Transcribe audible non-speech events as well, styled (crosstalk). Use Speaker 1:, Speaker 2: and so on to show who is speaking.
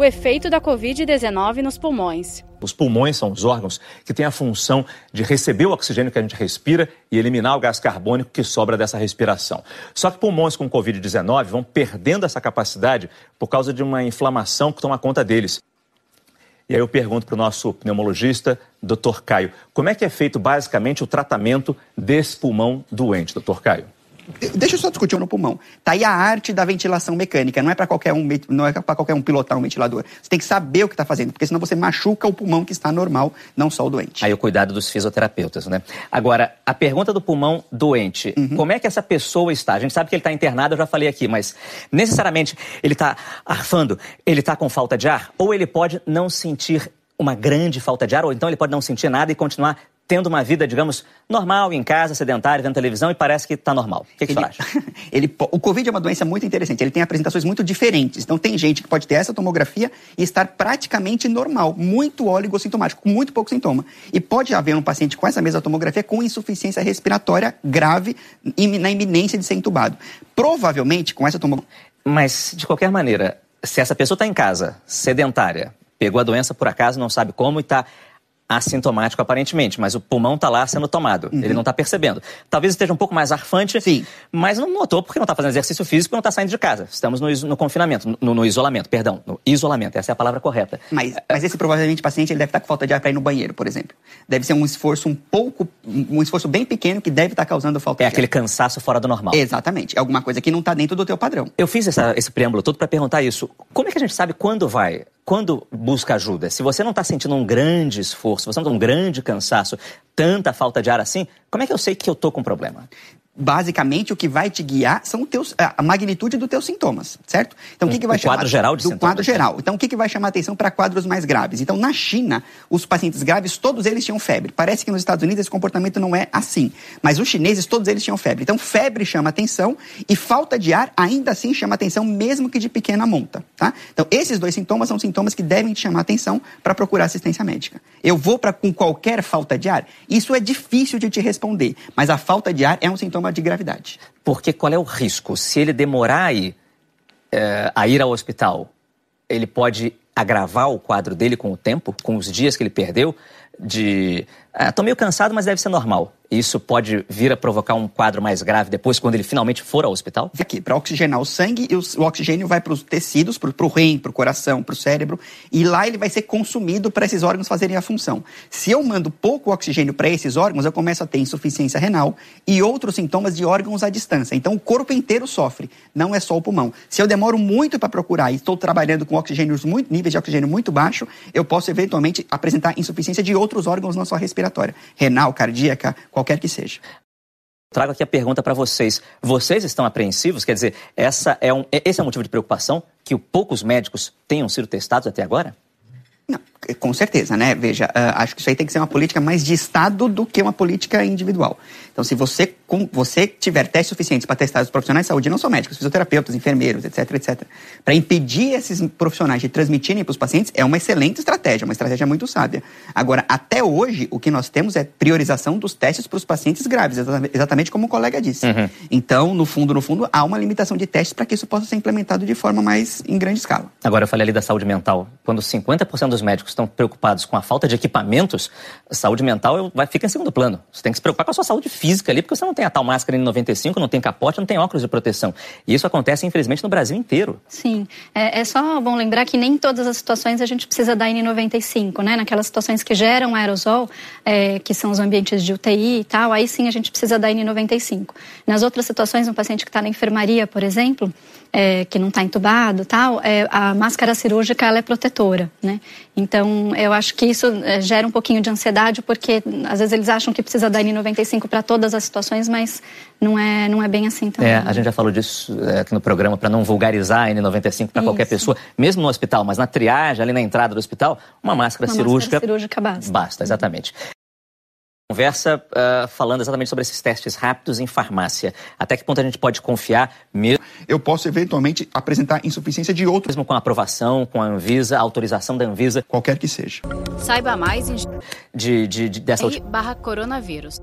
Speaker 1: o efeito da Covid-19 nos pulmões.
Speaker 2: Os pulmões são os órgãos que têm a função de receber o oxigênio que a gente respira e eliminar o gás carbônico que sobra dessa respiração. Só que pulmões com Covid-19 vão perdendo essa capacidade por causa de uma inflamação que toma conta deles. E aí eu pergunto para o nosso pneumologista, Dr. Caio, como é que é feito basicamente o tratamento desse pulmão doente, Dr. Caio?
Speaker 3: Deixa eu só discutir no pulmão. Tá aí a arte da ventilação mecânica. Não é para qualquer um, não é para qualquer um pilotar um ventilador. Você tem que saber o que está fazendo, porque senão você machuca o pulmão que está normal, não só o doente.
Speaker 4: Aí o cuidado dos fisioterapeutas, né? Agora, a pergunta do pulmão doente, uhum. como é que essa pessoa está? A gente sabe que ele está internado, eu já falei aqui, mas necessariamente ele está arfando, ele está com falta de ar, ou ele pode não sentir uma grande falta de ar, ou então ele pode não sentir nada e continuar tendo uma vida, digamos, normal, em casa, sedentária, vendo televisão e parece que está normal. O que, que
Speaker 3: ele,
Speaker 4: você acha? (laughs)
Speaker 3: Ele, o Covid é uma doença muito interessante. Ele tem apresentações muito diferentes. Então, tem gente que pode ter essa tomografia e estar praticamente normal, muito oligossintomático, com muito pouco sintoma. E pode haver um paciente com essa mesma tomografia com insuficiência respiratória grave na iminência de ser entubado. Provavelmente, com essa tomografia.
Speaker 4: Mas, de qualquer maneira, se essa pessoa está em casa, sedentária, pegou a doença por acaso, não sabe como e está assintomático aparentemente, mas o pulmão está lá sendo tomado. Uhum. Ele não está percebendo. Talvez esteja um pouco mais arfante,
Speaker 3: Sim.
Speaker 4: mas não notou porque não está fazendo exercício físico e não está saindo de casa. Estamos no, no confinamento, no, no, isolamento, perdão, no isolamento. Essa é a palavra correta.
Speaker 3: Mas, mas esse provavelmente paciente ele deve estar tá com falta de ar para ir no banheiro, por exemplo. Deve ser um esforço um pouco, um esforço bem pequeno que deve estar tá causando falta
Speaker 4: é
Speaker 3: de
Speaker 4: ar. É aquele cansaço fora do normal.
Speaker 3: Exatamente. É alguma coisa que não está dentro do teu padrão.
Speaker 4: Eu fiz essa, esse preâmbulo todo para perguntar isso. Como é que a gente sabe quando vai quando busca ajuda, se você não está sentindo um grande esforço, você não está um grande cansaço, tanta falta de ar assim, como é que eu sei que eu estou com problema?
Speaker 3: Basicamente o que vai te guiar são teus, a magnitude dos teus sintomas, certo?
Speaker 4: Então o que, que vai o chamar quadro geral de
Speaker 3: do
Speaker 4: sintomas,
Speaker 3: quadro geral. Então o que, que vai chamar atenção para quadros mais graves? Então na China, os pacientes graves todos eles tinham febre. Parece que nos Estados Unidos esse comportamento não é assim, mas os chineses todos eles tinham febre. Então febre chama atenção e falta de ar ainda assim chama atenção mesmo que de pequena monta, tá? Então esses dois sintomas são sintomas que devem te chamar atenção para procurar assistência médica. Eu vou para com qualquer falta de ar? Isso é difícil de te responder, mas a falta de ar é um sintoma de gravidade.
Speaker 4: Porque qual é o risco? Se ele demorar a ir, é, a ir ao hospital, ele pode agravar o quadro dele com o tempo, com os dias que ele perdeu, de. Ah, meio cansado, mas deve ser normal. Isso pode vir a provocar um quadro mais grave depois, quando ele finalmente for ao hospital?
Speaker 3: Aqui, para oxigenar o sangue, o oxigênio vai para os tecidos, para o rim, para o coração, para o cérebro, e lá ele vai ser consumido para esses órgãos fazerem a função. Se eu mando pouco oxigênio para esses órgãos, eu começo a ter insuficiência renal e outros sintomas de órgãos à distância. Então, o corpo inteiro sofre, não é só o pulmão. Se eu demoro muito para procurar e estou trabalhando com muito, níveis de oxigênio muito baixo, eu posso eventualmente apresentar insuficiência de outros órgãos na sua respiratória, renal, cardíaca, qualquer que seja.
Speaker 4: Trago aqui a pergunta para vocês. Vocês estão apreensivos? Quer dizer, essa é um, esse é um motivo de preocupação que poucos médicos tenham sido testados até agora?
Speaker 3: Não, com certeza, né? Veja, uh, acho que isso aí tem que ser uma política mais de Estado do que uma política individual. Então, se você, com, você tiver testes suficientes para testar os profissionais de saúde, não só médicos, fisioterapeutas, enfermeiros, etc, etc, para impedir esses profissionais de transmitirem para os pacientes, é uma excelente estratégia, uma estratégia muito sábia. Agora, até hoje, o que nós temos é priorização dos testes para os pacientes graves, exatamente como o colega disse. Uhum. Então, no fundo, no fundo, há uma limitação de testes para que isso possa ser implementado de forma mais em grande escala.
Speaker 4: Agora, eu falei ali da saúde mental. Quando 50% dos médicos estão preocupados com a falta de equipamentos, saúde mental vai, fica em segundo plano. Você tem que se preocupar com a sua saúde física ali, porque você não tem a tal máscara N95, não tem capote, não tem óculos de proteção. E isso acontece, infelizmente, no Brasil inteiro.
Speaker 1: Sim. É, é só bom lembrar que nem todas as situações a gente precisa da N95, né? Naquelas situações que geram aerosol, é, que são os ambientes de UTI e tal, aí sim a gente precisa da N95. Nas outras situações, um paciente que está na enfermaria, por exemplo, é, que não está entubado tal, é, a máscara cirúrgica ela é protetora, né? Então, eu acho que isso é, gera um pouquinho de ansiedade, porque às vezes eles acham que precisa da N95 para todas as situações, mas não é, não é bem assim também.
Speaker 4: É, a gente já falou disso é, aqui no programa, para não vulgarizar a N95 para qualquer pessoa, mesmo no hospital, mas na triagem, ali na entrada do hospital, uma máscara
Speaker 1: uma
Speaker 4: cirúrgica.
Speaker 1: Máscara cirúrgica basta.
Speaker 4: Basta, exatamente conversa uh, falando exatamente sobre esses testes rápidos em farmácia. Até que ponto a gente pode confiar mesmo?
Speaker 3: Eu posso eventualmente apresentar insuficiência de outros.
Speaker 4: Mesmo com a aprovação, com a Anvisa, a autorização da Anvisa.
Speaker 3: Qualquer que seja.
Speaker 1: Saiba mais em...
Speaker 4: De, de, de, dessa...
Speaker 1: barra coronavírus.